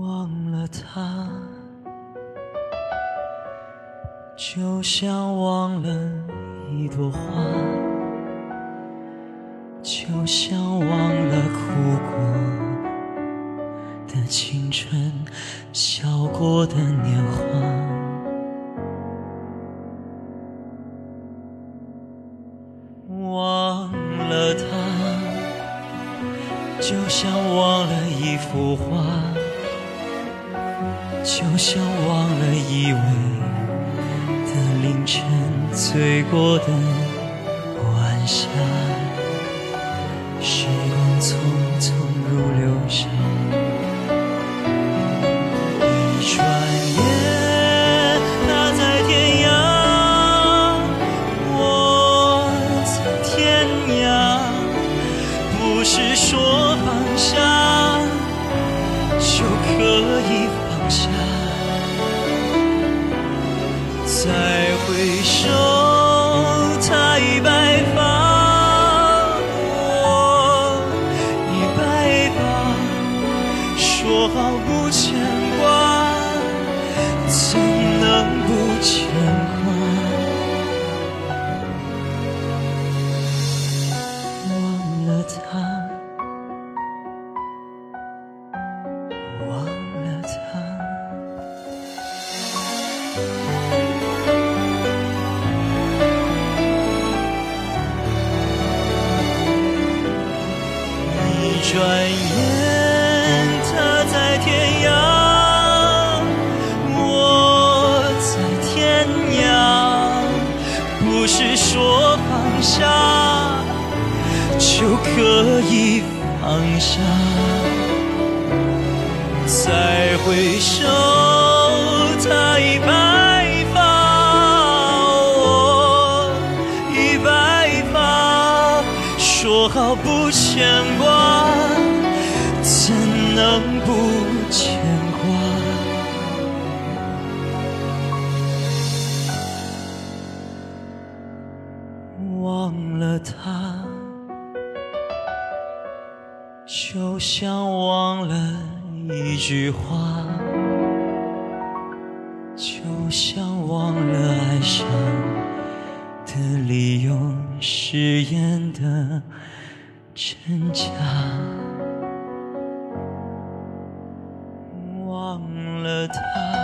忘了他，就像忘了一朵花，就像忘了哭过的青春，笑过的年华。忘了他，就像忘了一幅画。就像忘了以为。凌晨醉过的晚霞，时光匆匆如流沙，再回首，他已白发，我已白发。说好不转眼，他在天涯，我在天涯。不是说放下就可以放下。再回首，他已白发，我已白发。说好不牵挂。能不牵挂？忘了他，就像忘了一句话，就像忘了爱上的理由，誓言的真假。忘了他，